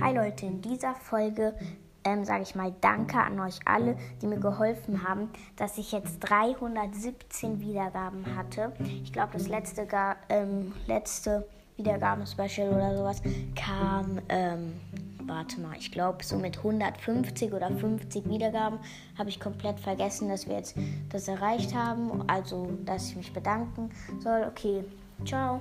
Hi Leute, in dieser Folge ähm, sage ich mal Danke an euch alle, die mir geholfen haben, dass ich jetzt 317 Wiedergaben hatte. Ich glaube, das letzte, ähm, letzte Wiedergaben-Special oder sowas kam, ähm, warte mal, ich glaube so mit 150 oder 50 Wiedergaben habe ich komplett vergessen, dass wir jetzt das erreicht haben. Also, dass ich mich bedanken soll. Okay, ciao.